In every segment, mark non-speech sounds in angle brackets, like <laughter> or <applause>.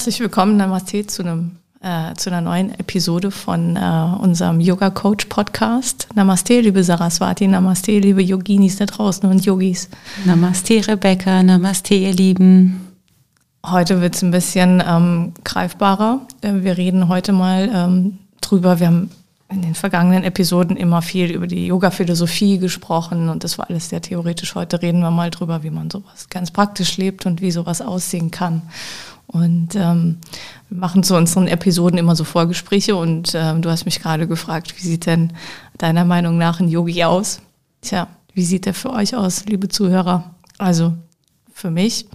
Herzlich willkommen, Namaste, zu, einem, äh, zu einer neuen Episode von äh, unserem Yoga Coach Podcast. Namaste, liebe Saraswati, Namaste, liebe Yoginis da draußen und Yogis. Namaste, Rebecca, Namaste, ihr Lieben. Heute wird es ein bisschen ähm, greifbarer. Äh, wir reden heute mal ähm, drüber. Wir haben in den vergangenen Episoden immer viel über die Yoga-Philosophie gesprochen und das war alles sehr theoretisch. Heute reden wir mal drüber, wie man sowas ganz praktisch lebt und wie sowas aussehen kann. Und ähm, wir machen zu unseren Episoden immer so Vorgespräche und ähm, du hast mich gerade gefragt, wie sieht denn deiner Meinung nach ein Yogi aus? Tja, wie sieht der für euch aus, liebe Zuhörer? Also für mich,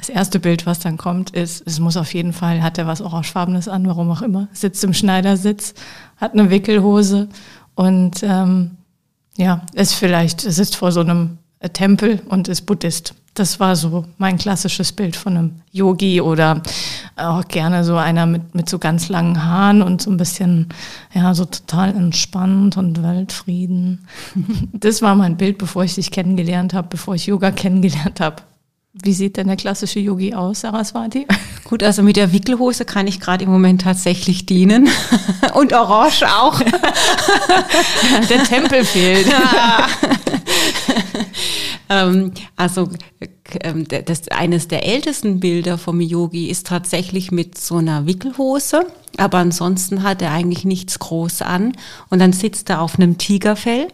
das erste Bild, was dann kommt, ist, es muss auf jeden Fall, hat er was Orangefarbenes an, warum auch immer, sitzt im Schneidersitz, hat eine Wickelhose und ähm, ja, ist vielleicht, sitzt vor so einem Tempel und ist Buddhist. Das war so mein klassisches Bild von einem Yogi oder auch gerne so einer mit, mit so ganz langen Haaren und so ein bisschen, ja, so total entspannt und Weltfrieden. <laughs> Das war mein Bild, bevor ich dich kennengelernt habe, bevor ich Yoga kennengelernt habe. Wie sieht denn der klassische Yogi aus, Saraswati? <laughs> Gut, also mit der Wickelhose kann ich gerade im Moment tatsächlich dienen. <laughs> Und Orange auch. <laughs> der Tempel fehlt. Ja. Ähm, also ähm, das, eines der ältesten Bilder vom Yogi ist tatsächlich mit so einer Wickelhose, aber ansonsten hat er eigentlich nichts groß an und dann sitzt er auf einem Tigerfell.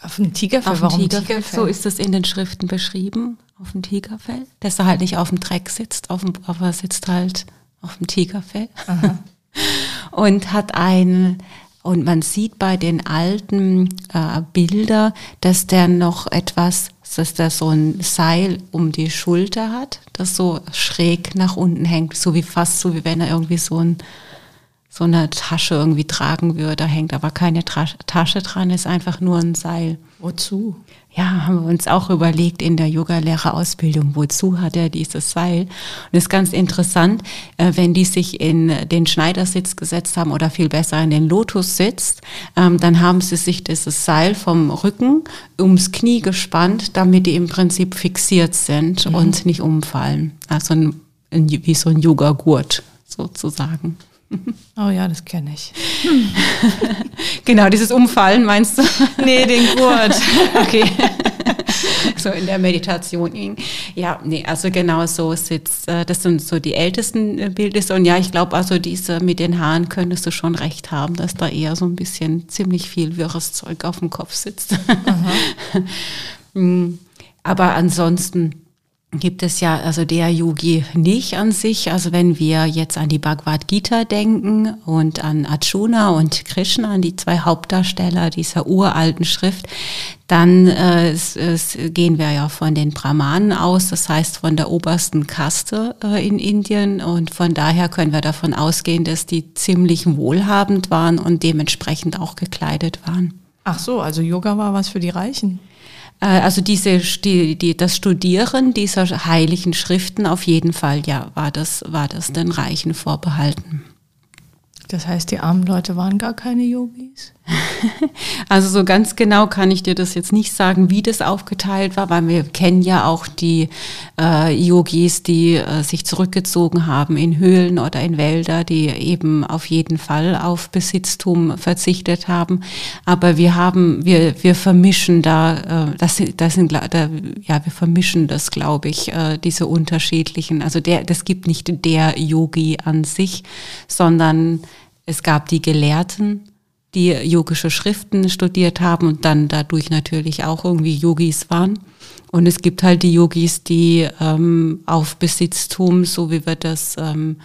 Auf einem Tigerfell? Auf Warum Tigerfell? Tigerfell? So ist das in den Schriften beschrieben, auf dem Tigerfell. Dass er halt nicht auf dem Dreck sitzt, auf dem, aber er sitzt halt auf dem Tigerfell. <laughs> Und hat ein und man sieht bei den alten äh, Bilder, dass der noch etwas, dass der so ein Seil um die Schulter hat, das so schräg nach unten hängt, so wie fast so wie wenn er irgendwie so ein so eine Tasche irgendwie tragen würde. Da hängt aber keine Tasche dran, ist einfach nur ein Seil. Wozu? Ja, haben wir uns auch überlegt in der Yogalehrerausbildung, wozu hat er dieses Seil? Und es ist ganz interessant, äh, wenn die sich in den Schneidersitz gesetzt haben oder viel besser in den Lotussitz, ähm, dann haben sie sich dieses Seil vom Rücken ums Knie gespannt, damit die im Prinzip fixiert sind mhm. und nicht umfallen. Also ein, wie so ein Yoga-Gurt sozusagen. <laughs> Oh ja, das kenne ich. <laughs> genau, dieses Umfallen meinst du? <laughs> Nee, den Gurt. okay. so in der Meditation. Ja, nee, also genau so sitzt, äh, das sind so die ältesten äh, Bilder. Und ja, ich glaube, also diese mit den Haaren könntest du schon recht haben, dass da eher so ein bisschen ziemlich viel wirres Zeug auf dem Kopf sitzt. Hm. Aber ansonsten, gibt es ja also der Yogi nicht an sich. Also wenn wir jetzt an die Bhagavad Gita denken und an Arjuna und Krishna, an die zwei Hauptdarsteller dieser uralten Schrift, dann äh, es, es gehen wir ja von den Brahmanen aus, das heißt von der obersten Kaste äh, in Indien und von daher können wir davon ausgehen, dass die ziemlich wohlhabend waren und dementsprechend auch gekleidet waren. Ach so, also Yoga war was für die Reichen. Äh, also diese, die, die, das Studieren dieser heiligen Schriften auf jeden Fall, ja, war das, war das den Reichen vorbehalten. Das heißt, die armen Leute waren gar keine Yogis? <laughs> Also so ganz genau kann ich dir das jetzt nicht sagen, wie das aufgeteilt war, weil wir kennen ja auch die äh, Yogis, die äh, sich zurückgezogen haben in Höhlen oder in Wälder, die eben auf jeden Fall auf Besitztum verzichtet haben. Aber wir haben, wir, wir vermischen da, äh, das, das sind, da, ja, wir vermischen das, glaube ich, äh, diese unterschiedlichen. Also der, das gibt nicht der Yogi an sich, sondern es gab die Gelehrten die yogische Schriften studiert haben und dann dadurch natürlich auch irgendwie Yogis waren. Und es gibt halt die Yogis, die ähm, auf Besitztum, so wie wir das ähm,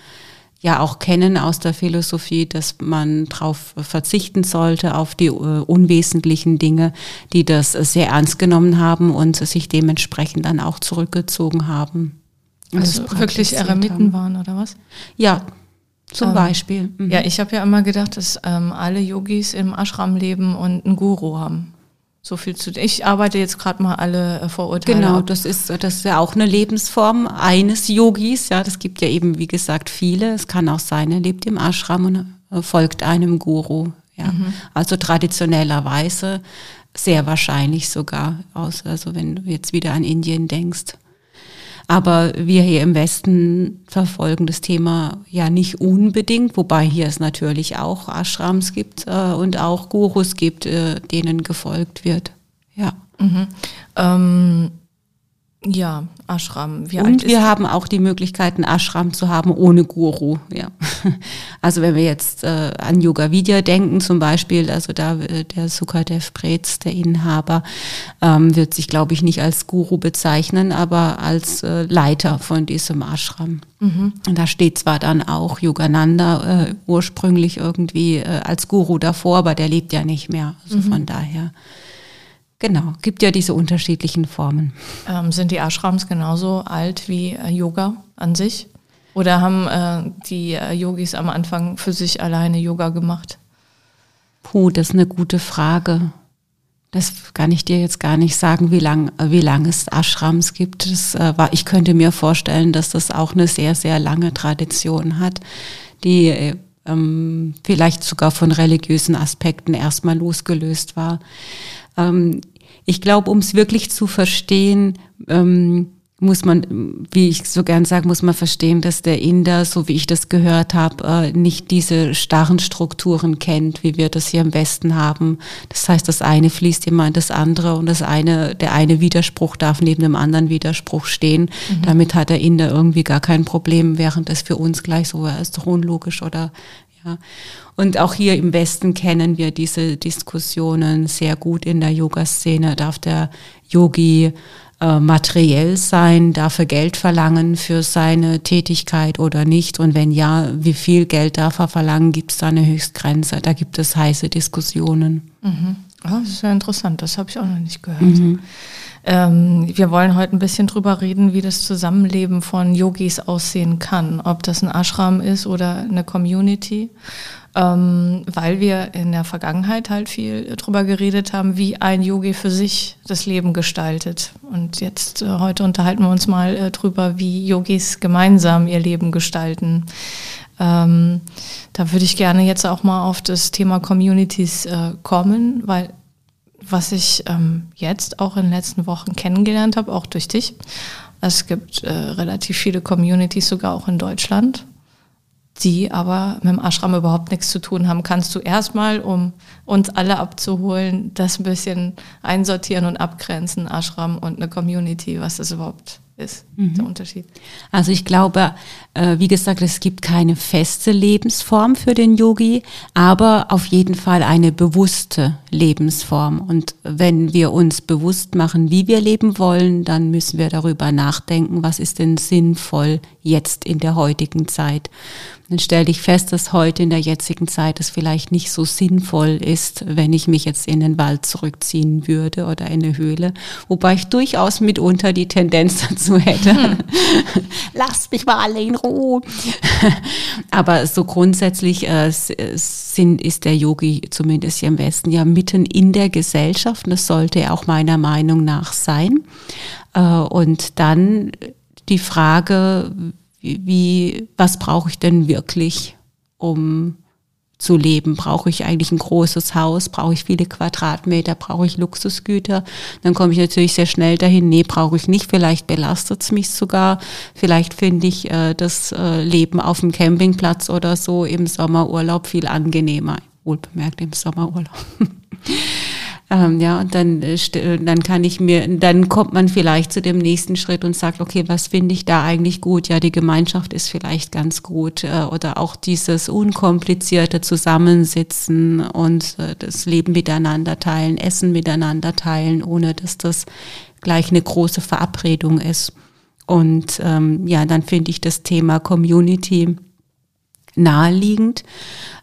ja auch kennen aus der Philosophie, dass man darauf verzichten sollte, auf die äh, unwesentlichen Dinge, die das sehr ernst genommen haben und sich dementsprechend dann auch zurückgezogen haben. Also wirklich Eremiten waren oder was? Ja, zum ähm, Beispiel. Mhm. Ja, ich habe ja immer gedacht, dass ähm, alle Yogis im Ashram leben und einen Guru haben. So viel zu. Ich arbeite jetzt gerade mal alle äh, Vorurteile. Genau, ab. das ist das ist ja auch eine Lebensform eines Yogis. Ja, das gibt ja eben wie gesagt viele. Es kann auch sein, er lebt im Ashram und äh, folgt einem Guru. Ja, mhm. also traditionellerweise sehr wahrscheinlich sogar. Aus, also wenn du jetzt wieder an Indien denkst. Aber wir hier im Westen verfolgen das Thema ja nicht unbedingt, wobei hier es natürlich auch Ashrams gibt äh, und auch Gurus gibt, äh, denen gefolgt wird. Ja. Mhm. Ähm ja, Ashram. Wie und wir haben auch die Möglichkeit, einen Ashram zu haben ohne Guru. Ja. <laughs> Also wenn wir jetzt äh, an Yoga Vidya denken zum Beispiel, also da äh, der Sukadev Prez, der Inhaber, ähm, wird sich, glaube ich, nicht als Guru bezeichnen, aber als äh, Leiter von diesem Ashram. Mhm. Und da steht zwar dann auch Yogananda äh, ursprünglich irgendwie äh, als Guru davor, aber der lebt ja nicht mehr. Also mhm. von daher. Genau, gibt ja diese unterschiedlichen Formen. Ähm, sind die Ashrams genauso alt wie äh, Yoga an sich? Oder haben äh, die äh, Yogis am Anfang für sich alleine Yoga gemacht? Puh, das ist eine gute Frage. Das kann ich dir jetzt gar nicht sagen, wie lang, wie lang es Ashrams gibt. Das, äh, war, ich könnte mir vorstellen, dass das auch eine sehr, sehr lange Tradition hat, die äh, ähm, vielleicht sogar von religiösen Aspekten erstmal losgelöst war. Ähm, ich glaube, um es wirklich zu verstehen, ähm, muss man, wie ich so gern sage, muss man verstehen, dass der Inder, so wie ich das gehört habe, äh, nicht diese starren Strukturen kennt, wie wir das hier im Westen haben. Das heißt, das eine fließt immer in das andere und das eine, der eine Widerspruch darf neben dem anderen Widerspruch stehen. Mhm. Damit hat der Inder irgendwie gar kein Problem, während das für uns gleich so ist doch unlogisch oder ja. Und auch hier im Westen kennen wir diese Diskussionen sehr gut in der Yoga-Szene. Darf der Yogi äh, materiell sein? Darf er Geld verlangen für seine Tätigkeit oder nicht? Und wenn ja, wie viel Geld darf er verlangen? Gibt es da eine Höchstgrenze? Da gibt es heiße Diskussionen. Mhm. Oh, das ist ja interessant, das habe ich auch noch nicht gehört. Mhm. Ähm, wir wollen heute ein bisschen drüber reden, wie das Zusammenleben von Yogis aussehen kann, ob das ein Ashram ist oder eine Community, ähm, weil wir in der Vergangenheit halt viel drüber geredet haben, wie ein Yogi für sich das Leben gestaltet. Und jetzt äh, heute unterhalten wir uns mal äh, drüber, wie Yogis gemeinsam ihr Leben gestalten. Ähm, da würde ich gerne jetzt auch mal auf das Thema Communities äh, kommen, weil was ich ähm, jetzt auch in den letzten Wochen kennengelernt habe, auch durch dich. Es gibt äh, relativ viele Communities, sogar auch in Deutschland, die aber mit dem Ashram überhaupt nichts zu tun haben. Kannst du erstmal, um uns alle abzuholen, das ein bisschen einsortieren und abgrenzen, Ashram und eine Community, was das überhaupt ist, mhm. der Unterschied? Also ich glaube, äh, wie gesagt, es gibt keine feste Lebensform für den Yogi, aber auf jeden Fall eine bewusste Lebensform. Und wenn wir uns bewusst machen, wie wir leben wollen, dann müssen wir darüber nachdenken, was ist denn sinnvoll jetzt in der heutigen Zeit dann stelle ich fest, dass heute in der jetzigen Zeit es vielleicht nicht so sinnvoll ist, wenn ich mich jetzt in den Wald zurückziehen würde oder in eine Höhle, wobei ich durchaus mitunter die Tendenz <laughs> dazu hätte, hm. lasst mich mal alle in Ruhe. <laughs> Aber so grundsätzlich äh, sind, ist der Yogi zumindest hier im Westen ja mitten in der Gesellschaft und das sollte er auch meiner Meinung nach sein. Äh, und dann die Frage, wie, was brauche ich denn wirklich, um zu leben? Brauche ich eigentlich ein großes Haus? Brauche ich viele Quadratmeter? Brauche ich Luxusgüter? Dann komme ich natürlich sehr schnell dahin, nee, brauche ich nicht. Vielleicht belastet es mich sogar. Vielleicht finde ich äh, das äh, Leben auf dem Campingplatz oder so im Sommerurlaub viel angenehmer. Wohlbemerkt im Sommerurlaub. <laughs> Ähm, ja, und dann, äh, äh, dann kann ich mir, dann kommt man vielleicht zu dem nächsten Schritt und sagt, okay, was finde ich da eigentlich gut? Ja, die Gemeinschaft ist vielleicht ganz gut äh, oder auch dieses unkomplizierte Zusammensitzen und äh, das Leben miteinander teilen, Essen miteinander teilen, ohne dass das gleich eine große Verabredung ist. Und ähm, ja, dann finde ich das Thema Community naheliegend.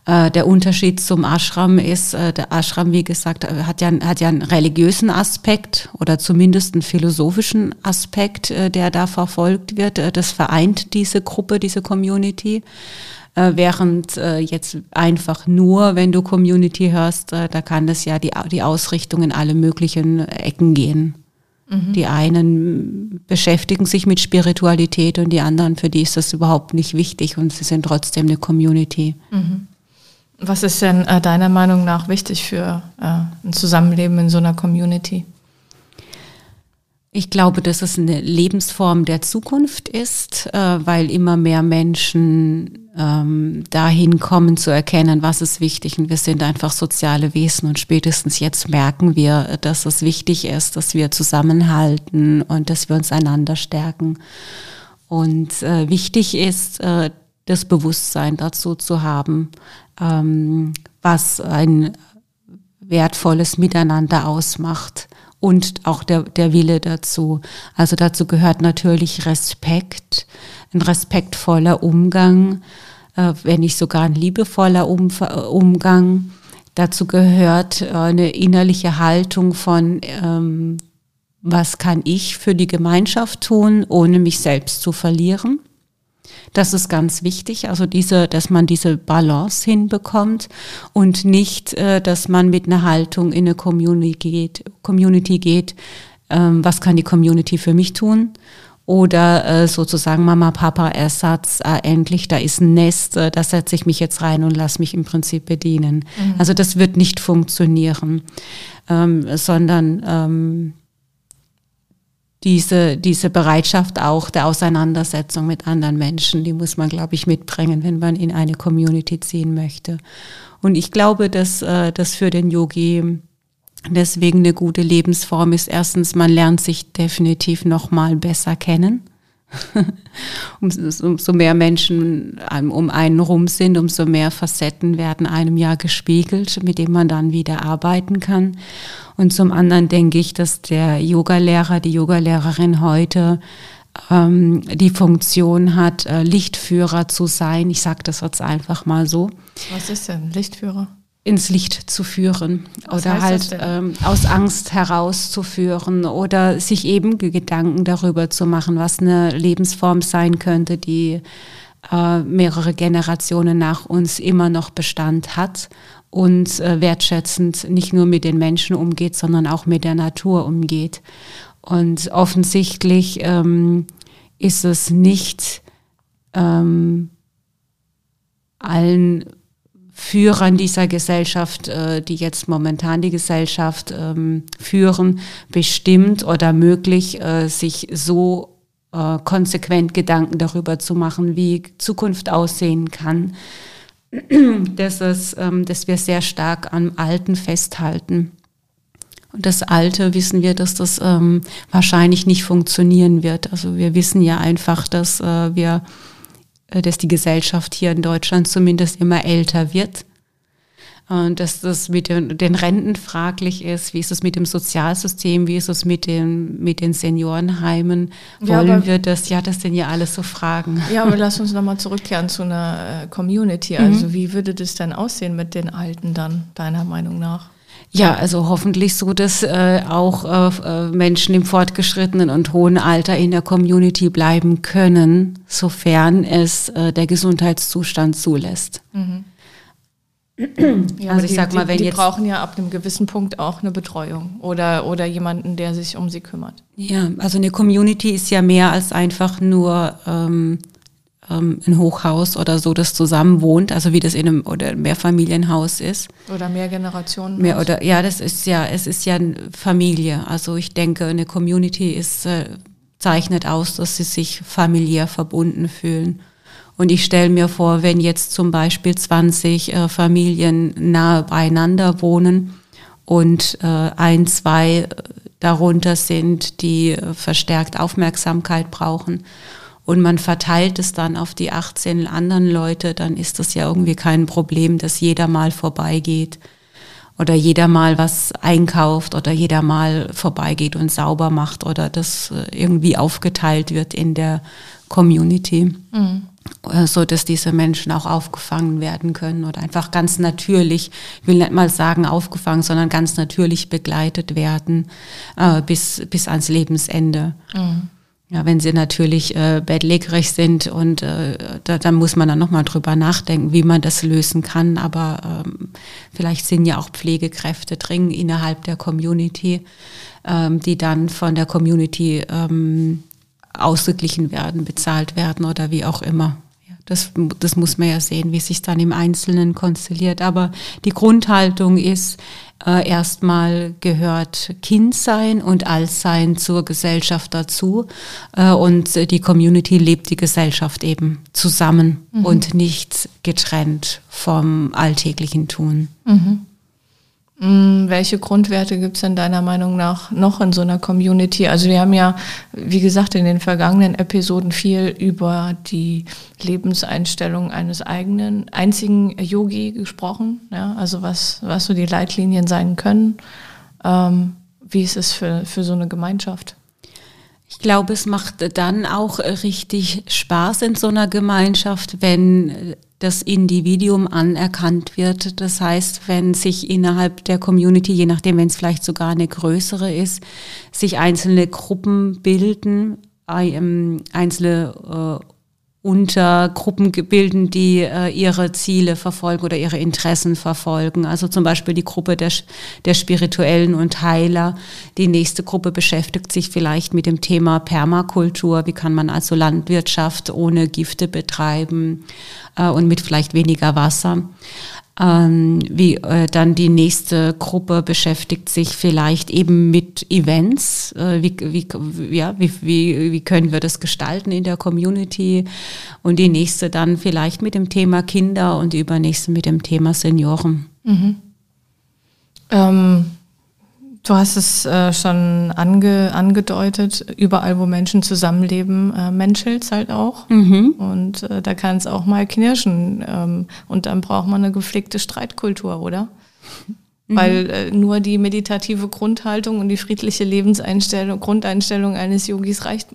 Äh, der Unterschied zum Ashram ist, äh, der Ashram, wie gesagt, äh, hat ja, hat ja einen religiösen Aspekt oder zumindest einen philosophischen Aspekt, äh, der da verfolgt wird. Äh, das vereint diese Gruppe, diese Community. Äh, während jetzt einfach nur, wenn du Community hörst, da kann das ja die, die Ausrichtung in alle möglichen Ecken gehen. Mhm. Die einen beschäftigen sich mit Spiritualität und die anderen, für die ist das überhaupt nicht wichtig und sie sind trotzdem eine Community. Mhm. Was ist denn äh, deiner Meinung nach wichtig für äh, ein Zusammenleben in so einer Community? Ich glaube, dass es eine Lebensform der Zukunft ist, äh, weil immer mehr Menschen ähm, dahin kommen zu erkennen, was ist wichtig. Und wir sind einfach soziale Wesen und spätestens jetzt merken wir, dass es wichtig ist, dass wir zusammenhalten und dass wir uns einander stärken. Und äh, wichtig ist, äh, das Bewusstsein dazu zu haben, ähm, was ein wertvolles Miteinander ausmacht und auch der, der Wille dazu. Also dazu gehört natürlich Respekt, ein respektvoller Umgang, äh, wenn nicht sogar ein liebevoller um Umgang. Dazu gehört äh, eine innerliche Haltung von, ähm, was kann ich für die Gemeinschaft tun, ohne mich selbst zu verlieren. Das ist ganz wichtig, also diese, dass man diese Balance hinbekommt und nicht, äh, dass man mit einer Haltung in eine Community geht, Community geht ähm, was kann die Community für mich tun? Oder äh, sozusagen Mama, Papa, Ersatz, äh, endlich, da ist ein Nest, da setze ich mich jetzt rein und lass mich im Prinzip bedienen. Mhm. Also das wird nicht funktionieren, ähm, sondern ähm, diese, diese Bereitschaft auch der Auseinandersetzung mit anderen Menschen, die muss man, glaube ich, mitbringen, wenn man in eine Community ziehen möchte. Und ich glaube, dass äh, das für den Yogi deswegen eine gute Lebensform ist. Erstens, man lernt sich definitiv noch mal besser kennen. <laughs> umso mehr Menschen um einen rum sind, umso mehr Facetten werden einem ja gespiegelt, mit denen man dann wieder arbeiten kann. Und zum anderen denke ich, dass der Yogalehrer, die Yogalehrerin heute ähm, die Funktion hat, äh, Lichtführer zu sein. Ich sage das jetzt einfach mal so. Was ist denn Lichtführer? ins Licht zu führen Was oder halt ähm, aus Angst herauszuführen oder sich eben Gedanken darüber zu machen, was eine Lebensform sein könnte, die äh, mehrere Generationen nach uns immer noch Bestand hat und äh, wertschätzend nicht nur mit den Menschen umgeht, sondern auch mit der Natur umgeht. Und offensichtlich ähm, ist es nicht ähm, allen Führern dieser Gesellschaft, äh, die jetzt momentan die Gesellschaft ähm, führen, bestimmt oder möglich, äh, sich so äh, konsequent Gedanken darüber zu machen, wie Zukunft aussehen kann, <clears throat> dass, es, ähm, dass wir sehr stark am Alten festhalten. Und das Alte wissen wir, dass das ähm, wahrscheinlich nicht funktionieren wird. Also wir wissen ja einfach, dass äh, wir äh, dass die Gesellschaft hier in Deutschland zumindest immer älter wird. Und dass das mit den, Renten fraglich ist, wie ist es mit dem Sozialsystem, wie ist es mit den, mit den Seniorenheimen, wollen ja, wir das, ja, das sind ja alles so Fragen. Ja, aber <laughs> lass uns nochmal zurückkehren zu einer äh, Community. Also mhm. wie würde das denn aussehen mit den Alten dann, deiner Meinung nach? Ja, also hoffentlich so, dass äh, auch äh, äh, Menschen im fortgeschrittenen und hohen Alter in der Community bleiben können, sofern es äh, der Gesundheitszustand zulässt. Mhm. Ja, also ich die, sag mal, wenn die, die jetzt brauchen ja ab einem gewissen Punkt auch eine Betreuung oder oder jemanden, der sich um sie kümmert. Ja, also eine Community ist ja mehr als einfach nur ähm, ähm, ein Hochhaus oder so, das zusammen wohnt, also wie das in einem oder Mehrfamilienhaus ist. Oder mehr Generationen. Mehr oder ja, das ist ja, es ist ja eine Familie. Also ich denke, eine Community ist äh, zeichnet aus, dass sie sich familiär verbunden fühlen. Und ich stelle mir vor, wenn jetzt zum Beispiel 20 äh, Familien nahe beieinander wohnen und äh, ein, zwei darunter sind, die verstärkt Aufmerksamkeit brauchen und man verteilt es dann auf die 18 anderen Leute, dann ist das ja irgendwie kein Problem, dass jeder mal vorbeigeht oder jeder mal was einkauft oder jeder mal vorbeigeht und sauber macht oder das äh, irgendwie aufgeteilt wird in der Community. Mhm. Äh, so dass diese Menschen auch aufgefangen werden können oder einfach ganz natürlich, ich will nicht mal sagen aufgefangen, sondern ganz natürlich begleitet werden äh, bis, bis ans Lebensende. Mhm. Ja, wenn sie natürlich äh, bettlägerig sind und äh, da, dann muss man dann nochmal drüber nachdenken, wie man das lösen kann. Aber ähm, vielleicht sind ja auch Pflegekräfte dringend innerhalb der Community, ähm, die dann von der Community ähm, ausgeglichen werden, bezahlt werden oder wie auch immer. Das, das muss man ja sehen, wie sich dann im Einzelnen konstelliert. Aber die Grundhaltung ist, äh, erstmal gehört Kindsein und Altsein zur Gesellschaft dazu äh, und die Community lebt die Gesellschaft eben zusammen mhm. und nicht getrennt vom alltäglichen Tun. Mhm. Mm, welche Grundwerte gibt es denn deiner Meinung nach noch in so einer Community? Also wir haben ja, wie gesagt, in den vergangenen Episoden viel über die Lebenseinstellung eines eigenen, einzigen Yogi gesprochen. Ja? Also was, was so die Leitlinien sein können. Ähm, wie ist es für, für so eine Gemeinschaft? Ich glaube, es macht dann auch richtig Spaß in so einer Gemeinschaft, wenn das Individuum anerkannt wird. Das heißt, wenn sich innerhalb der Community, je nachdem, wenn es vielleicht sogar eine größere ist, sich einzelne Gruppen bilden, ähm, einzelne äh, Untergruppen bilden, die äh, ihre Ziele verfolgen oder ihre Interessen verfolgen. Also zum Beispiel die Gruppe der, der Spirituellen und Heiler. Die nächste Gruppe beschäftigt sich vielleicht mit dem Thema Permakultur. Wie kann man also Landwirtschaft ohne Gifte betreiben äh, und mit vielleicht weniger Wasser? Ähm, wie äh, dann die nächste Gruppe beschäftigt sich vielleicht eben mit Events. Äh, wie, wie, ja, wie, wie, wie können wir das gestalten in der Community? Und die nächste dann vielleicht mit dem Thema Kinder und die übernächste mit dem Thema Senioren. Mhm. Ähm, Du hast es äh, schon ange, angedeutet, überall, wo Menschen zusammenleben, äh, menschelt es halt auch. Mhm. Und äh, da kann es auch mal knirschen. Ähm, und dann braucht man eine gepflegte Streitkultur, oder? Mhm. Weil äh, nur die meditative Grundhaltung und die friedliche Lebenseinstellung, Grundeinstellung eines Yogis reicht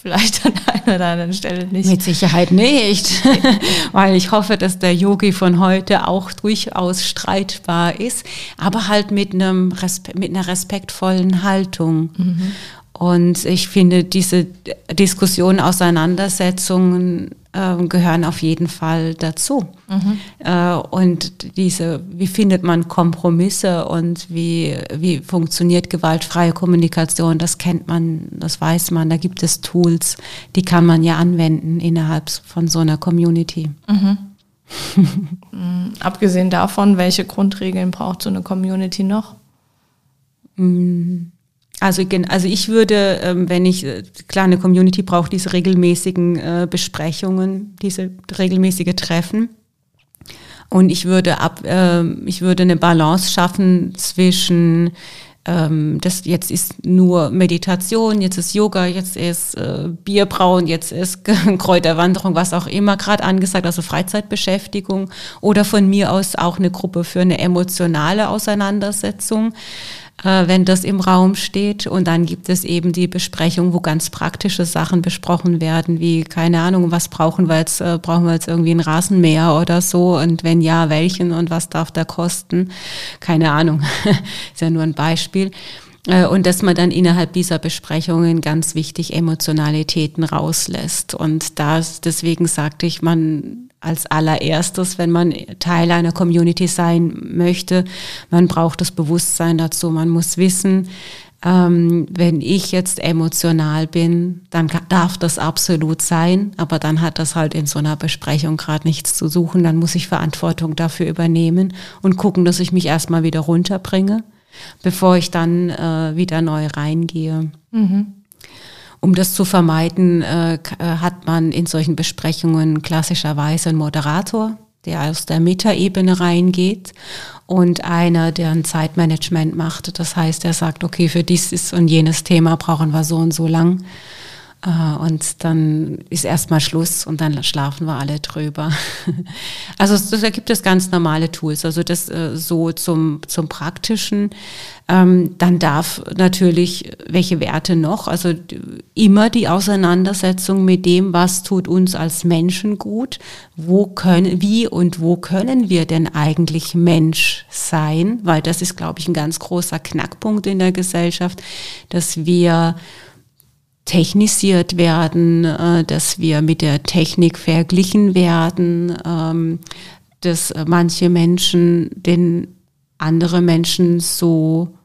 vielleicht an einer oder anderen Stelle nicht. Mit Sicherheit nicht, <laughs> weil ich hoffe, dass der Yogi von heute auch durchaus streitbar ist, aber halt mit einem Respe mit einer respektvollen Haltung. Mhm. Und ich finde, diese Diskussion, Auseinandersetzungen äh, gehören auf jeden Fall dazu. Mhm. Äh, und diese, wie findet man Kompromisse und wie, wie funktioniert gewaltfreie Kommunikation, das kennt man, das weiß man. Da gibt es Tools, die kann man ja anwenden innerhalb von so einer Community. Mhm. <laughs> mm, abgesehen davon, welche Grundregeln braucht so eine Community noch? Mm. Also, also ich würde, ähm, wenn ich, äh, klar, eine Community braucht diese regelmäßigen äh, Besprechungen, diese regelmäßige Treffen. Und ich würde ab, äh, ich würde eine Balance schaffen zwischen ähm, das jetzt ist nur Meditation, jetzt ist Yoga, jetzt ist äh, Bierbrauen, jetzt ist <laughs> Kräuterwanderung, was auch immer gerade angesagt, also Freizeitbeschäftigung oder von mir aus auch eine Gruppe für eine emotionale Auseinandersetzung äh, wenn das im Raum steht. Und dann gibt es eben die Besprechung, wo ganz praktische Sachen besprochen werden, wie, keine Ahnung, was brauchen wir jetzt, äh, brauchen wir jetzt irgendwie ein Rasenmäher oder so und wenn ja, welchen und was darf der kosten? Keine Ahnung, <laughs> ist ja nur ein Beispiel. Äh, und dass man dann innerhalb dieser Besprechungen ganz wichtig Emotionalitäten rauslässt. Und das, deswegen sagte ich, man als allererstes, wenn man Teil einer Community sein möchte, man braucht das Bewusstsein dazu. Man muss wissen, ähm, wenn ich jetzt emotional bin, dann darf das absolut sein, aber dann hat das halt in so einer Besprechung gerade nichts zu suchen. Dann muss ich Verantwortung dafür übernehmen und gucken, dass ich mich erstmal wieder runterbringe, bevor ich dann äh, wieder neu reingehe. Mhm. Um das zu vermeiden, äh, äh, hat man in solchen Besprechungen klassischerweise einen Moderator, der aus der Metaebene reingeht und einer, der ein Zeitmanagement macht. Das heißt, er sagt, okay, für dieses und jenes Thema brauchen wir so und so lang. Äh, und dann ist erstmal Schluss und dann schlafen wir alle drüber. <laughs> Also da gibt es ganz normale Tools. Also das äh, so zum, zum Praktischen. Ähm, dann darf natürlich, welche Werte noch? Also immer die Auseinandersetzung mit dem, was tut uns als Menschen gut? Wo können, wie und wo können wir denn eigentlich Mensch sein? Weil das ist, glaube ich, ein ganz großer Knackpunkt in der Gesellschaft, dass wir technisiert werden, äh, dass wir mit der Technik verglichen werden, ähm, dass manche Menschen den andere Menschen so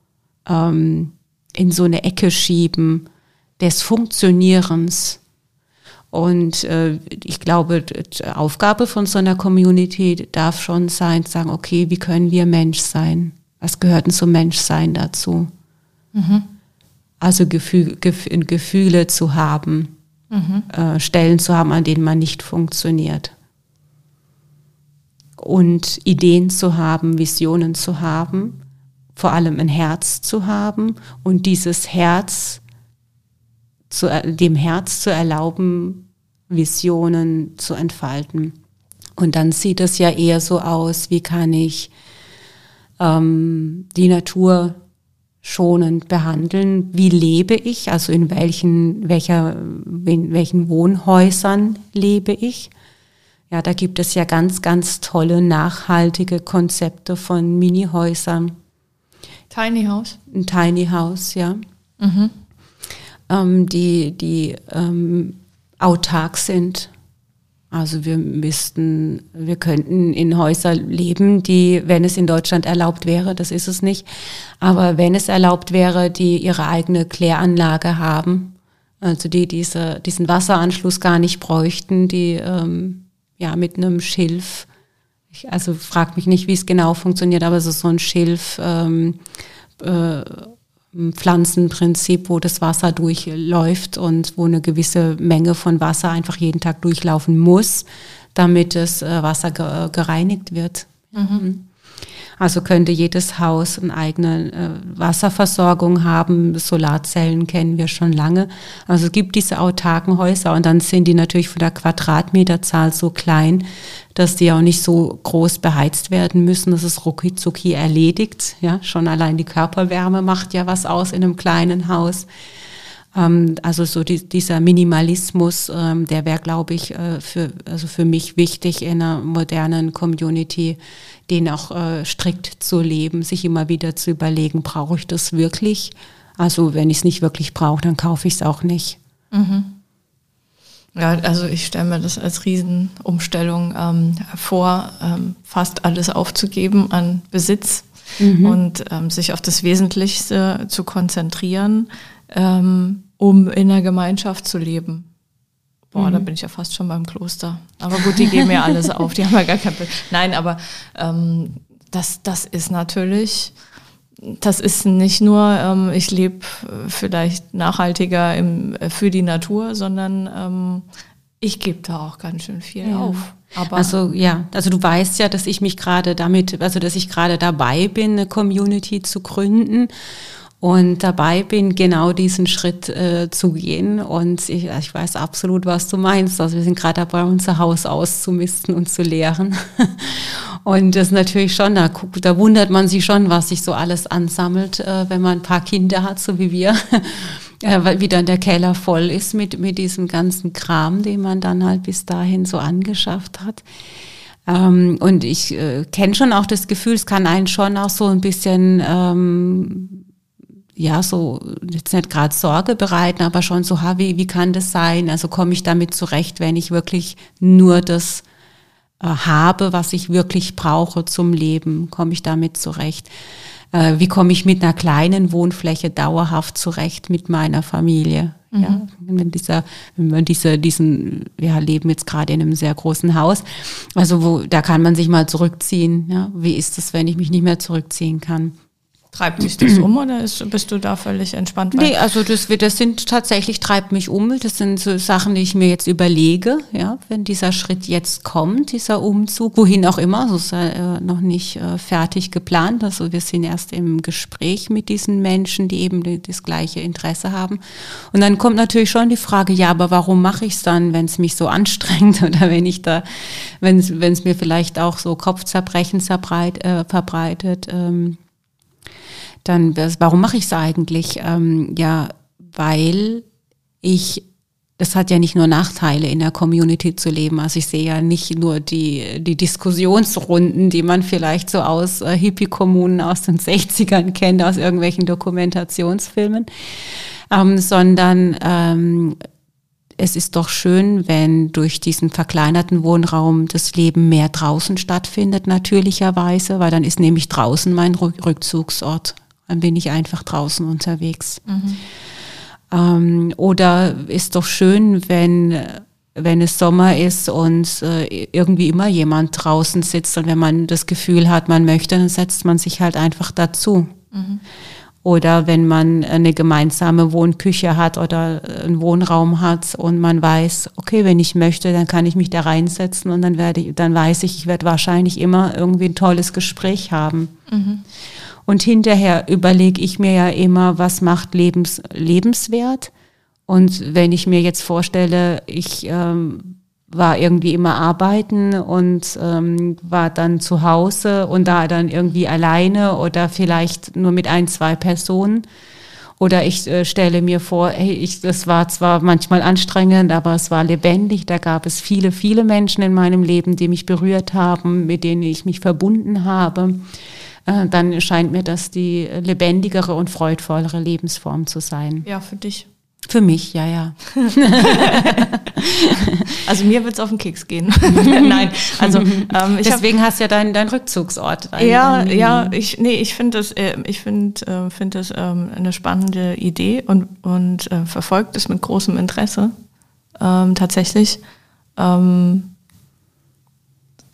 ähm, in so eine Ecke schieben des Funktionierens. Und äh, ich glaube, die Aufgabe von so einer Community darf schon sein, zu sagen, okay, wie können wir Mensch sein? Was gehört denn zum Menschsein dazu? Mhm. Also Gefühl, Gefühle zu haben, mhm. äh, Stellen zu haben, an denen man nicht funktioniert. Und Ideen zu haben, Visionen zu haben, vor allem ein Herz zu haben und dieses Herz, zu, dem Herz zu erlauben, Visionen zu entfalten. Und dann sieht es ja eher so aus, wie kann ich ähm, die Natur schonend behandeln. Wie lebe ich? Also in welchen, welcher, in welchen Wohnhäusern lebe ich? Ja, da gibt es ja ganz, ganz tolle, nachhaltige Konzepte von Minihäusern. Tiny House? Ein Tiny House, ja. Mhm. Ähm, die die ähm, autark sind also wir müssten, wir könnten in Häuser leben, die, wenn es in Deutschland erlaubt wäre, das ist es nicht, aber wenn es erlaubt wäre, die ihre eigene Kläranlage haben, also die diese, diesen Wasseranschluss gar nicht bräuchten, die ähm, ja mit einem Schilf, ich, also frag mich nicht, wie es genau funktioniert, aber ist so ein Schilf. Ähm, äh, Pflanzenprinzip, wo das Wasser durchläuft und wo eine gewisse Menge von Wasser einfach jeden Tag durchlaufen muss, damit das äh, Wasser gereinigt wird. Mhm. Also könnte jedes Haus eine eigene äh, Wasserversorgung haben. Solarzellen kennen wir schon lange. Also es gibt diese autarken Häuser und dann sind die natürlich von der Quadratmeterzahl so klein, dass die auch nicht so groß beheizt werden müssen. Das ist rucki erledigt. Ja, schon allein die Körperwärme macht ja was aus in einem kleinen Haus. Ähm, also so die, dieser Minimalismus, ähm, der wäre, glaube ich, äh, für, also für mich wichtig in einer modernen Community, den auch äh, strikt zu leben, sich immer wieder zu überlegen, brauche ich das wirklich? Also wenn ich es nicht wirklich brauche, dann kaufe ich es auch nicht. Mhm. Ja, also ich stelle mir das als Riesenumstellung ähm, vor, ähm, fast alles aufzugeben an Besitz mhm. und ähm, sich auf das Wesentlichste zu konzentrieren. Ähm, um in der Gemeinschaft zu leben. Boah, mhm. da bin ich ja fast schon beim Kloster. Aber gut, die geben ja alles auf, die haben ja gar kein Bild. Nein, aber ähm, das, das ist natürlich, das ist nicht nur, ähm, ich lebe vielleicht nachhaltiger im, für die Natur, sondern ähm, ich gebe da auch ganz schön viel ja. auf. Aber also ja, also du weißt ja, dass ich mich gerade damit, also dass ich gerade dabei bin, eine Community zu gründen und dabei bin, genau diesen Schritt äh, zu gehen. Und ich, ich weiß absolut, was du meinst. Also wir sind gerade dabei, unser Haus auszumisten und zu leeren. <laughs> und das ist natürlich schon, da, da wundert man sich schon, was sich so alles ansammelt, äh, wenn man ein paar Kinder hat, so wie wir. <laughs> äh, weil wieder der Keller voll ist mit, mit diesem ganzen Kram, den man dann halt bis dahin so angeschafft hat. Ähm, und ich äh, kenne schon auch das Gefühl, es kann einen schon auch so ein bisschen ähm, ja, so jetzt nicht gerade Sorge bereiten, aber schon so, ha, wie, wie kann das sein? Also komme ich damit zurecht, wenn ich wirklich nur das äh, habe, was ich wirklich brauche zum Leben? Komme ich damit zurecht? Äh, wie komme ich mit einer kleinen Wohnfläche dauerhaft zurecht mit meiner Familie? Mhm. Ja, wenn dieser, wenn man diese, diesen, wir leben jetzt gerade in einem sehr großen Haus, also wo, da kann man sich mal zurückziehen. Ja, wie ist es, wenn ich mich nicht mehr zurückziehen kann? Treibt dich das um oder ist, bist du da völlig entspannt? Nee, also das, das sind tatsächlich, treibt mich um. Das sind so Sachen, die ich mir jetzt überlege, ja, wenn dieser Schritt jetzt kommt, dieser Umzug, wohin auch immer, also ist ja äh, noch nicht äh, fertig geplant. Also wir sind erst im Gespräch mit diesen Menschen, die eben die, das gleiche Interesse haben. Und dann kommt natürlich schon die Frage, ja, aber warum mache ich es dann, wenn es mich so <laughs> anstrengt oder wenn ich da, wenn es mir vielleicht auch so Kopfzerbrechen zerbreit, äh, verbreitet. Ähm, dann, warum mache ich es eigentlich? Ähm, ja, weil ich, das hat ja nicht nur Nachteile, in der Community zu leben. Also ich sehe ja nicht nur die, die Diskussionsrunden, die man vielleicht so aus äh, Hippie-Kommunen aus den 60ern kennt, aus irgendwelchen Dokumentationsfilmen, ähm, sondern ähm, es ist doch schön, wenn durch diesen verkleinerten Wohnraum das Leben mehr draußen stattfindet, natürlicherweise, weil dann ist nämlich draußen mein Rückzugsort dann bin ich einfach draußen unterwegs. Mhm. Ähm, oder ist doch schön, wenn, wenn es Sommer ist und äh, irgendwie immer jemand draußen sitzt und wenn man das Gefühl hat, man möchte, dann setzt man sich halt einfach dazu. Mhm. Oder wenn man eine gemeinsame Wohnküche hat oder einen Wohnraum hat und man weiß, okay, wenn ich möchte, dann kann ich mich da reinsetzen und dann werde ich, dann weiß ich, ich werde wahrscheinlich immer irgendwie ein tolles Gespräch haben. Mhm. Und hinterher überlege ich mir ja immer, was macht lebens, lebenswert. Und wenn ich mir jetzt vorstelle, ich ähm, war irgendwie immer arbeiten und ähm, war dann zu Hause und da dann irgendwie alleine oder vielleicht nur mit ein, zwei Personen. Oder ich äh, stelle mir vor, hey, ich, das war zwar manchmal anstrengend, aber es war lebendig. Da gab es viele, viele Menschen in meinem Leben, die mich berührt haben, mit denen ich mich verbunden habe. Äh, dann scheint mir das die lebendigere und freudvollere Lebensform zu sein. Ja, für dich. Für mich, ja, ja. <laughs> also mir wird es auf den Keks gehen. <laughs> Nein, also ähm, deswegen hab, hast du ja deinen dein Rückzugsort. Dein, ja, dein, ja, ich nee, ich finde das, äh, ich finde, äh, finde das ähm, eine spannende Idee und und äh, verfolgt es mit großem Interesse ähm, tatsächlich. Ähm,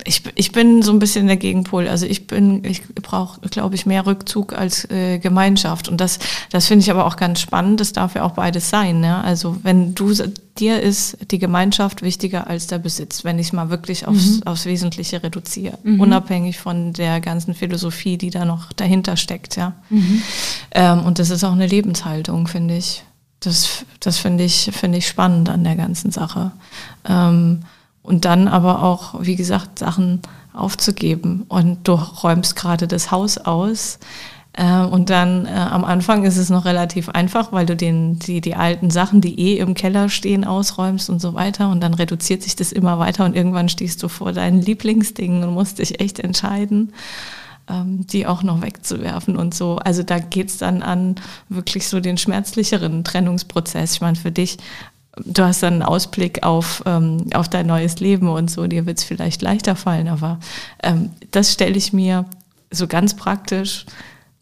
ich, ich bin so ein bisschen der Gegenpol. Also ich bin, ich brauche, glaube ich, mehr Rückzug als äh, Gemeinschaft. Und das, das finde ich aber auch ganz spannend. Das darf ja auch beides sein. Ne? Also wenn du dir ist die Gemeinschaft wichtiger als der Besitz, wenn ich es mal wirklich aufs, mhm. aufs Wesentliche reduziere, mhm. unabhängig von der ganzen Philosophie, die da noch dahinter steckt. Ja. Mhm. Ähm, und das ist auch eine Lebenshaltung, finde ich. Das, das finde ich, finde ich spannend an der ganzen Sache. Ähm, und dann aber auch, wie gesagt, Sachen aufzugeben. Und du räumst gerade das Haus aus. Äh, und dann äh, am Anfang ist es noch relativ einfach, weil du den, die, die alten Sachen, die eh im Keller stehen, ausräumst und so weiter. Und dann reduziert sich das immer weiter und irgendwann stehst du vor deinen Lieblingsdingen und musst dich echt entscheiden, ähm, die auch noch wegzuwerfen und so. Also da geht's dann an wirklich so den schmerzlicheren Trennungsprozess. Ich meine, für dich du hast dann einen Ausblick auf, ähm, auf dein neues Leben und so, dir wird es vielleicht leichter fallen, aber ähm, das stelle ich mir so ganz praktisch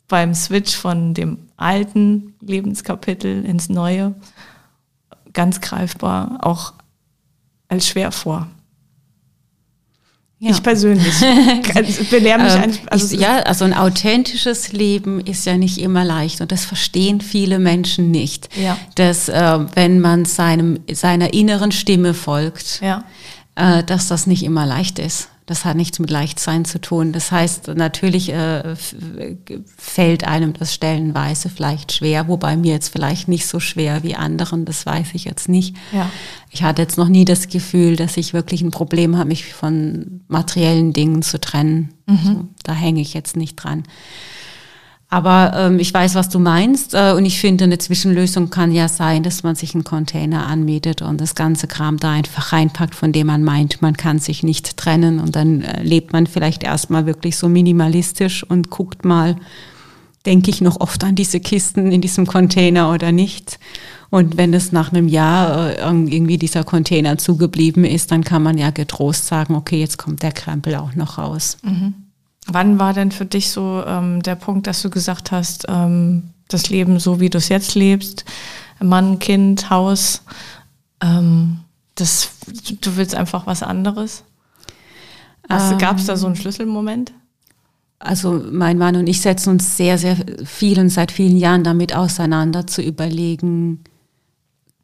beim Switch von dem alten Lebenskapitel ins neue ganz greifbar auch als schwer vor. Ja. Ich persönlich <laughs> belehre mich ähm, also ich, Ja, also ein authentisches Leben ist ja nicht immer leicht und das verstehen viele Menschen nicht. Ja. Dass äh, wenn man seinem, seiner inneren Stimme folgt, ja. äh, dass das nicht immer leicht ist. Das hat nichts mit Leichtsein zu tun. Das heißt, natürlich äh, fällt einem das stellenweise vielleicht schwer, wobei mir jetzt vielleicht nicht so schwer wie anderen, das weiß ich jetzt nicht. Ja. Ich hatte jetzt noch nie das Gefühl, dass ich wirklich ein Problem habe, mich von materiellen Dingen zu trennen. Mhm. So, da hänge ich jetzt nicht dran. Aber ähm, ich weiß, was du meinst. Äh, und ich finde, eine Zwischenlösung kann ja sein, dass man sich einen Container anmietet und das ganze Kram da einfach reinpackt, von dem man meint, man kann sich nicht trennen. Und dann äh, lebt man vielleicht erstmal wirklich so minimalistisch und guckt mal, denke ich noch oft an diese Kisten in diesem Container oder nicht. Und wenn es nach einem Jahr äh, irgendwie dieser Container zugeblieben ist, dann kann man ja getrost sagen, okay, jetzt kommt der Krempel auch noch raus. Mhm. Wann war denn für dich so ähm, der Punkt, dass du gesagt hast, ähm, das Leben so, wie du es jetzt lebst, Mann, Kind, Haus, ähm, das, du willst einfach was anderes? Ähm, Gab es da so einen Schlüsselmoment? also mein Mann und ich setzen uns sehr, sehr viel und seit vielen Jahren damit auseinander zu überlegen,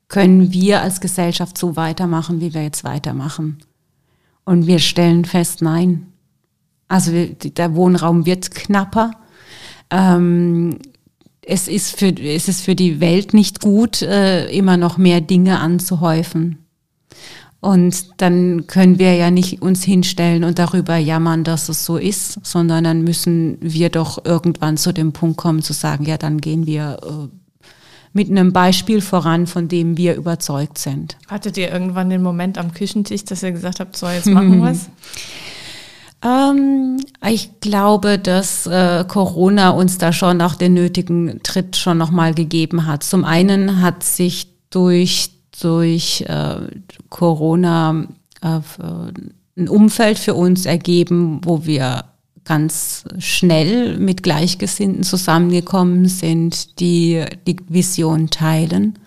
können wir als Gesellschaft so weitermachen, wie wir jetzt weitermachen? Und wir stellen fest, nein. Also der Wohnraum wird knapper. Ähm, es, ist für, es ist für die Welt nicht gut, äh, immer noch mehr Dinge anzuhäufen. Und dann können wir ja nicht uns hinstellen und darüber jammern, dass es so ist, sondern dann müssen wir doch irgendwann zu dem Punkt kommen zu sagen, ja, dann gehen wir äh, mit einem Beispiel voran, von dem wir überzeugt sind. Hattet ihr irgendwann den Moment am Küchentisch, dass ihr gesagt habt, so, jetzt machen <laughs> wir es? Ähm, ich glaube, dass äh, Corona uns da schon auch den nötigen Tritt schon nochmal gegeben hat. Zum einen hat sich durch, durch äh, Corona äh, ein Umfeld für uns ergeben, wo wir ganz schnell mit Gleichgesinnten zusammengekommen sind, die die Vision teilen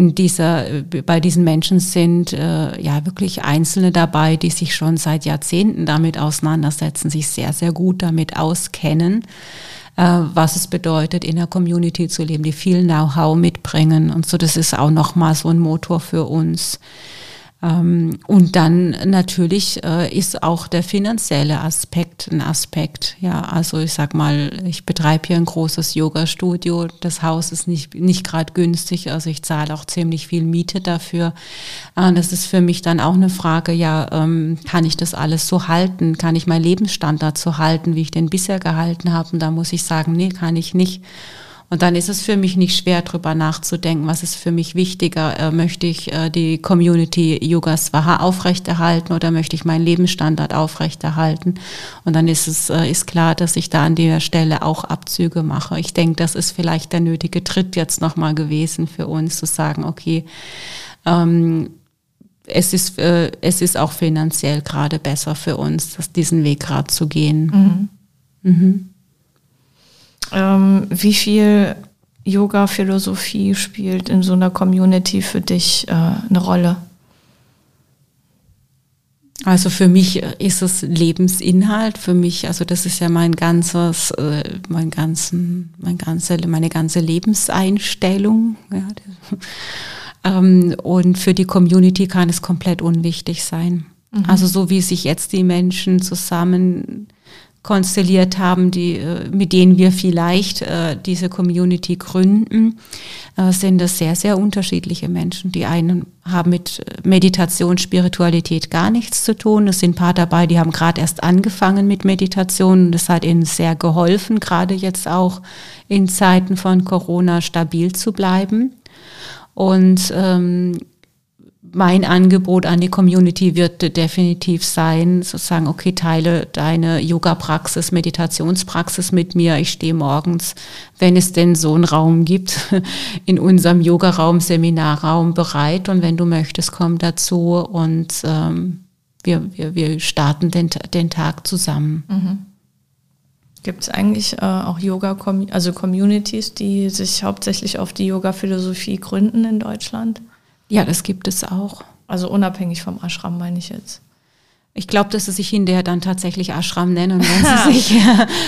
in dieser, bei diesen Menschen sind äh, ja wirklich Einzelne dabei, die sich schon seit Jahrzehnten damit auseinandersetzen, sich sehr, sehr gut damit auskennen, äh, was es bedeutet, in der Community zu leben, die viel Know-how mitbringen. Und so, das ist auch nochmal so ein Motor für uns und dann natürlich äh, ist auch der finanzielle Aspekt ein Aspekt. Ja, also ich sag mal, ich betreibe hier ein großes Yoga-Studio. Das Haus ist nicht, nicht gerade günstig. Also ich zahle auch ziemlich viel Miete dafür. Äh, das ist für mich dann auch eine Frage, ja, ähm, kann ich das alles so halten? Kann ich meinen Lebensstandard so halten, wie ich den bisher gehalten habe? Und da muss ich sagen, nee, kann ich nicht. Und dann ist es für mich nicht schwer, darüber nachzudenken, was ist für mich wichtiger. Äh, möchte ich äh, die Community Yoga Swaha aufrechterhalten oder möchte ich meinen Lebensstandard aufrechterhalten? Und dann ist es äh, ist klar, dass ich da an der Stelle auch Abzüge mache. Ich denke, das ist vielleicht der nötige Tritt jetzt nochmal gewesen für uns, zu sagen, okay, ähm, es ist, äh, es ist auch finanziell gerade besser für uns, das, diesen Weg gerade zu gehen. Mhm. Mhm. Ähm, wie viel Yoga-Philosophie spielt in so einer Community für dich äh, eine Rolle? Also für mich ist es Lebensinhalt. Für mich, also das ist ja mein ganzes, äh, mein ganzen, mein ganze, meine ganze Lebenseinstellung. Ja. <laughs> Ähm, und für die Community kann es komplett unwichtig sein. Mhm. Also so wie sich jetzt die Menschen zusammen konstelliert haben, die, äh, mit denen wir vielleicht äh, diese Community gründen, äh, sind das sehr, sehr unterschiedliche Menschen. Die einen haben mit Meditation, Spiritualität gar nichts zu tun. Es sind ein paar dabei, die haben gerade erst angefangen mit Meditation. Das hat ihnen sehr geholfen, gerade jetzt auch in Zeiten von Corona stabil zu bleiben. Und ähm, mein Angebot an die Community wird definitiv sein, sozusagen, okay, teile deine Yoga-Praxis, Meditationspraxis mit mir. Ich stehe morgens, wenn es denn so einen Raum gibt, <laughs> in unserem Yoga-Raum, Seminarraum bereit. Und wenn du möchtest, komm dazu und ähm, wir, wir, wir starten den, den Tag zusammen. Mhm. Gibt es eigentlich äh, auch Yoga, also Communities, die sich hauptsächlich auf die Yoga-Philosophie gründen in Deutschland? Ja, das gibt es auch. Also unabhängig vom Ashram meine ich jetzt. Ich glaube, dass sie sich hinterher dann tatsächlich Ashram nennen, wenn sie <laughs> sich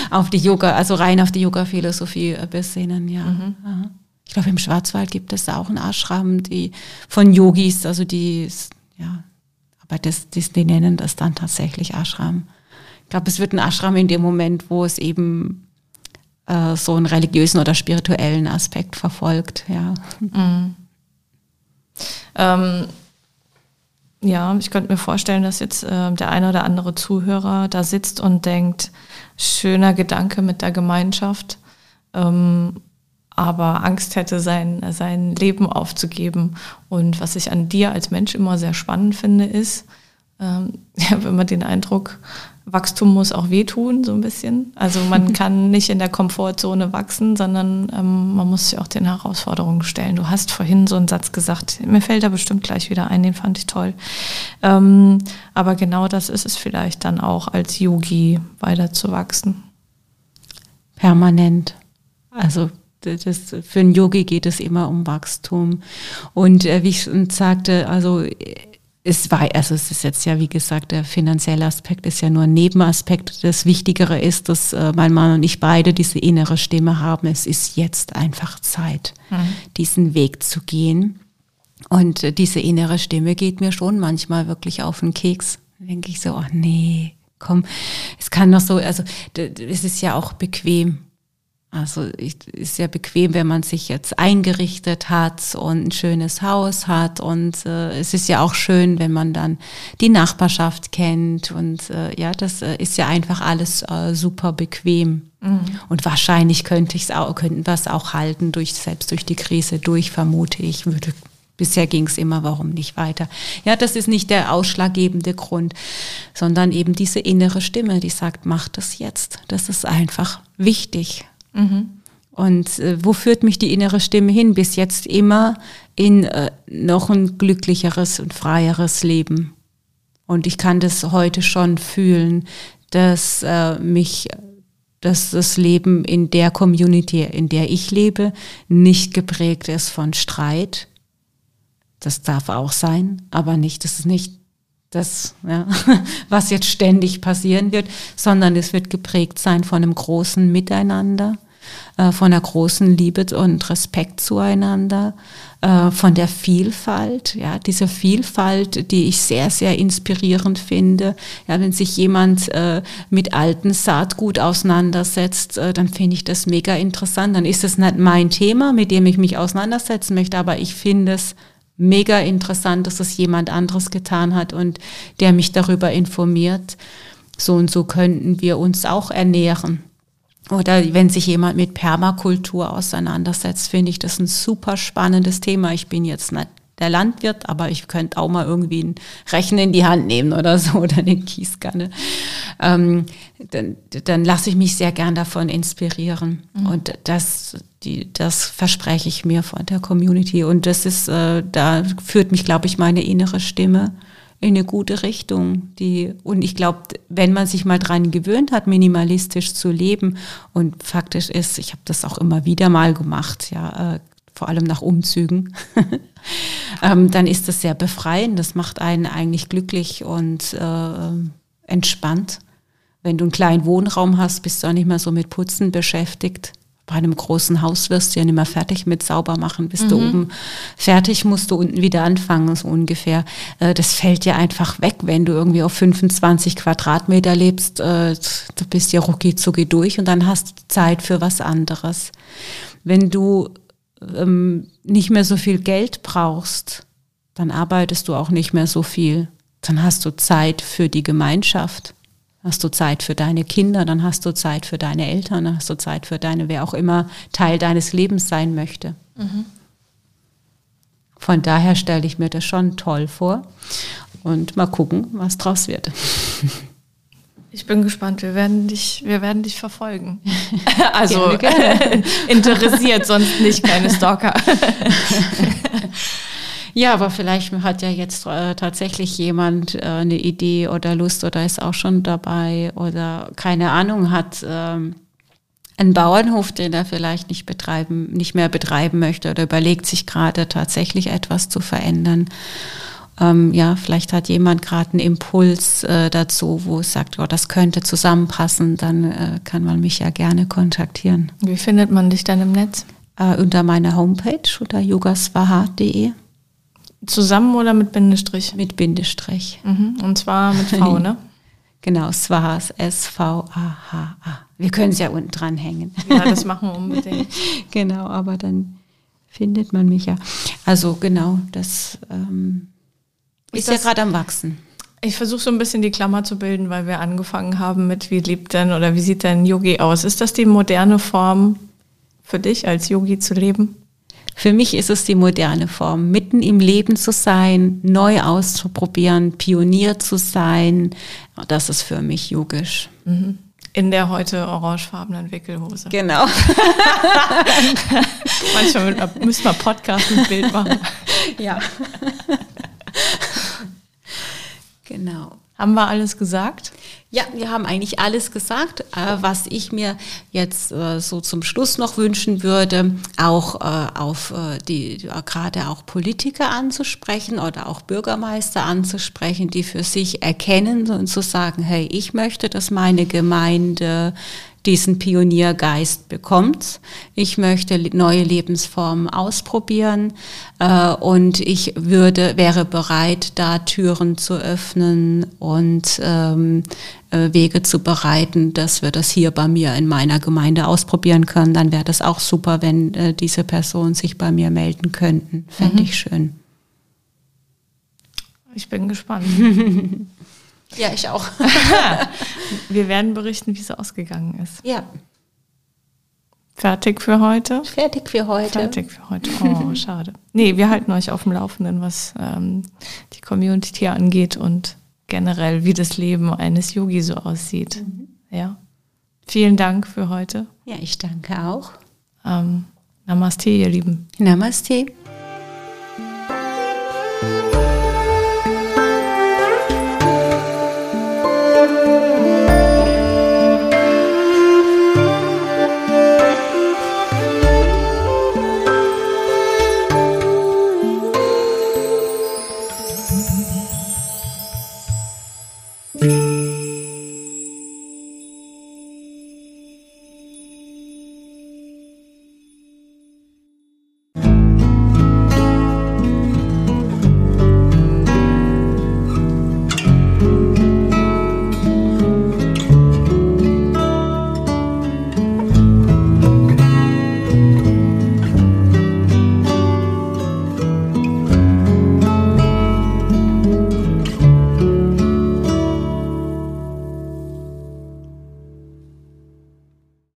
auf die Yoga, also rein auf die Yoga-Philosophie äh, besinnen, ja. Mhm. Ich glaube, im Schwarzwald gibt es auch einen Ashram, die von Yogis, also die, ja, aber das, die, die nennen das dann tatsächlich Ashram. Ich glaube, es wird ein Ashram in dem Moment, wo es eben äh, so einen religiösen oder spirituellen Aspekt verfolgt, ja. Mhm. Ähm, ja, ich könnte mir vorstellen, dass jetzt äh, der eine oder andere Zuhörer da sitzt und denkt, schöner Gedanke mit der Gemeinschaft, ähm, aber Angst hätte, sein, sein Leben aufzugeben. Und was ich an dir als Mensch immer sehr spannend finde, ist, ähm, <laughs> ja, wenn man den Eindruck Wachstum muss auch wehtun, so ein bisschen. Also man <laughs> kann nicht in der Komfortzone wachsen, sondern ähm, man muss sich auch den Herausforderungen stellen. Du hast vorhin so einen Satz gesagt, mir fällt da bestimmt gleich wieder ein, den fand ich toll. Ähm, aber genau das ist es vielleicht dann auch, als Yogi weiter zu wachsen. Permanent. Also das, für einen Yogi geht es immer um Wachstum. Und äh, wie ich sagte, also es war, also es ist jetzt ja, wie gesagt, der finanzielle Aspekt ist ja nur ein Nebenaspekt. Das Wichtigere ist, dass äh, mein Mann und ich beide diese innere Stimme haben. Es ist jetzt einfach Zeit, mhm. diesen Weg zu gehen. Und äh, diese innere Stimme geht mir schon manchmal wirklich auf den Keks. Denke ich so, oh nee, komm, es kann doch so, also es ist ja auch bequem. Also ist ja bequem, wenn man sich jetzt eingerichtet hat und ein schönes Haus hat. Und äh, es ist ja auch schön, wenn man dann die Nachbarschaft kennt. Und äh, ja, das äh, ist ja einfach alles äh, super bequem. Mhm. Und wahrscheinlich könnte ich es auch, könnten wir es auch halten, durch, selbst durch die Krise durch, vermute ich, würde Bisher ging es immer, warum nicht weiter? Ja, das ist nicht der ausschlaggebende Grund, sondern eben diese innere Stimme, die sagt, mach das jetzt. Das ist einfach wichtig. Mhm. Und äh, wo führt mich die innere Stimme hin? Bis jetzt immer in äh, noch ein glücklicheres und freieres Leben. Und ich kann das heute schon fühlen, dass äh, mich, dass das Leben in der Community, in der ich lebe, nicht geprägt ist von Streit. Das darf auch sein, aber nicht, das ist nicht das, ja, <laughs> was jetzt ständig passieren wird, sondern es wird geprägt sein von einem großen Miteinander, äh, von einer großen Liebe und Respekt zueinander, äh, von der Vielfalt, ja, diese Vielfalt, die ich sehr, sehr inspirierend finde. Ja, wenn sich jemand äh, mit alten Saatgut auseinandersetzt, dann finde ich das mega interessant. Dann ist es nicht mein Thema, mit dem ich mich auseinandersetzen möchte, aber ich finde es mega interessant, dass es jemand anderes getan hat und der mich darüber informiert. So und so könnten wir uns auch ernähren. Oder wenn sich jemand mit Permakultur auseinandersetzt, finde ich das ein super spannendes Thema. Ich bin jetzt nicht der Landwirt, aber ich könnte auch mal irgendwie einen Rechner in die Hand nehmen oder so <laughs> oder eine Gießkanne. Ähm, dann, dann lasse ich mich sehr gern davon inspirieren. Mhm. Und das, die, das verspreche ich mir von der Community. Und das ist, äh, da führt mich, glaube ich, meine innere Stimme in eine gute Richtung. Die, und ich glaube, wenn man sich mal dran gewöhnt hat, minimalistisch zu leben, und faktisch ist, ich habe das auch immer wieder mal gemacht, ja, äh, vor allem nach Umzügen, <laughs> ähm, dann ist das sehr befreiend. Das macht einen eigentlich glücklich und äh, entspannt. Wenn du einen kleinen Wohnraum hast, bist du auch nicht mehr so mit Putzen beschäftigt. Bei einem großen Haus wirst du ja nicht mehr fertig mit sauber machen. Bist mhm. du oben fertig, musst du unten wieder anfangen, so ungefähr. Äh, das fällt dir einfach weg, wenn du irgendwie auf 25 Quadratmeter lebst. Äh, du bist ja rucki zucki durch und dann hast du Zeit für was anderes. Wenn du ähm, nicht mehr so viel Geld brauchst, dann arbeitest du auch nicht mehr so viel. Dann hast du Zeit für die Gemeinschaft. Hast du Zeit für deine Kinder, dann hast du Zeit für deine Eltern, dann hast du Zeit für deine, wer auch immer Teil deines Lebens sein möchte. Mhm. Von daher stelle ich mir das schon toll vor und mal gucken, was draus wird. Ich bin gespannt. Wir werden dich, wir werden dich verfolgen. <laughs> also gerne, gerne. <laughs> interessiert, sonst nicht keine Stalker. <laughs> ja, aber vielleicht hat ja jetzt äh, tatsächlich jemand äh, eine Idee oder Lust oder ist auch schon dabei oder keine Ahnung hat. Ähm, einen Bauernhof, den er vielleicht nicht betreiben, nicht mehr betreiben möchte oder überlegt sich gerade tatsächlich etwas zu verändern ähm, ja, vielleicht hat jemand gerade einen Impuls äh, dazu, wo es sagt, oh, das könnte zusammenpassen, dann äh, kann man mich ja gerne kontaktieren. Wie findet man dich dann im Netz? Äh, unter meiner Homepage unter yogaswaha.de. Zusammen oder mit Bindestrich? Mit Bindestrich. Mhm. Und zwar mit V, ne? <laughs> Genau, Swahas, S-V-A-H-A. Wir können es ja unten dran hängen. Ja, das machen wir unbedingt. <laughs> genau, aber dann findet man mich ja. Also genau, das ähm, ist, ja gerade am Wachsen. Ich versuche so ein bisschen die Klammer zu bilden, weil wir angefangen haben mit, wie lebt denn oder wie sieht denn Yogi aus? Ist das die moderne Form für dich als Yogi zu leben? Für mich ist es die moderne Form, mitten im Leben zu sein, neu auszuprobieren, Pionier zu sein. Das ist für mich yogisch. Mhm. In der heute orangefarbenen Wickelhose. Genau. <laughs> Manchmal müssen wir Podcast mit Bild machen. Ja. <laughs> Genau. Haben wir alles gesagt? Ja, wir haben eigentlich alles gesagt. Äh, was ich mir jetzt äh, so zum Schluss noch wünschen würde, auch äh, auf die gerade auch Politiker anzusprechen oder auch Bürgermeister anzusprechen, die für sich erkennen und zu sagen, hey, ich möchte, dass meine Gemeinde diesen Pioniergeist bekommt. Ich möchte neue Lebensformen ausprobieren äh, und ich würde wäre bereit, da Türen zu öffnen und ähm, äh, Wege zu bereiten, dass wir das hier bei mir in meiner Gemeinde ausprobieren können. Dann wäre das auch super, wenn äh, diese Personen sich bei mir melden könnten. Fände mhm. ich schön. Ich bin gespannt. <laughs> Ja, ich auch. <laughs> Wir werden berichten, wie es ausgegangen ist. Ja. Fertig für heute? Fertig für heute. Fertig für heute. Oh, <laughs> schade. Nee, wir halten euch auf dem Laufenden, was ähm, die Community hier angeht und generell, wie das Leben eines Yogi so aussieht. Mhm. Ja. Vielen Dank für heute. Ja, ich danke auch. Ähm, Namaste, ihr Lieben. Namaste.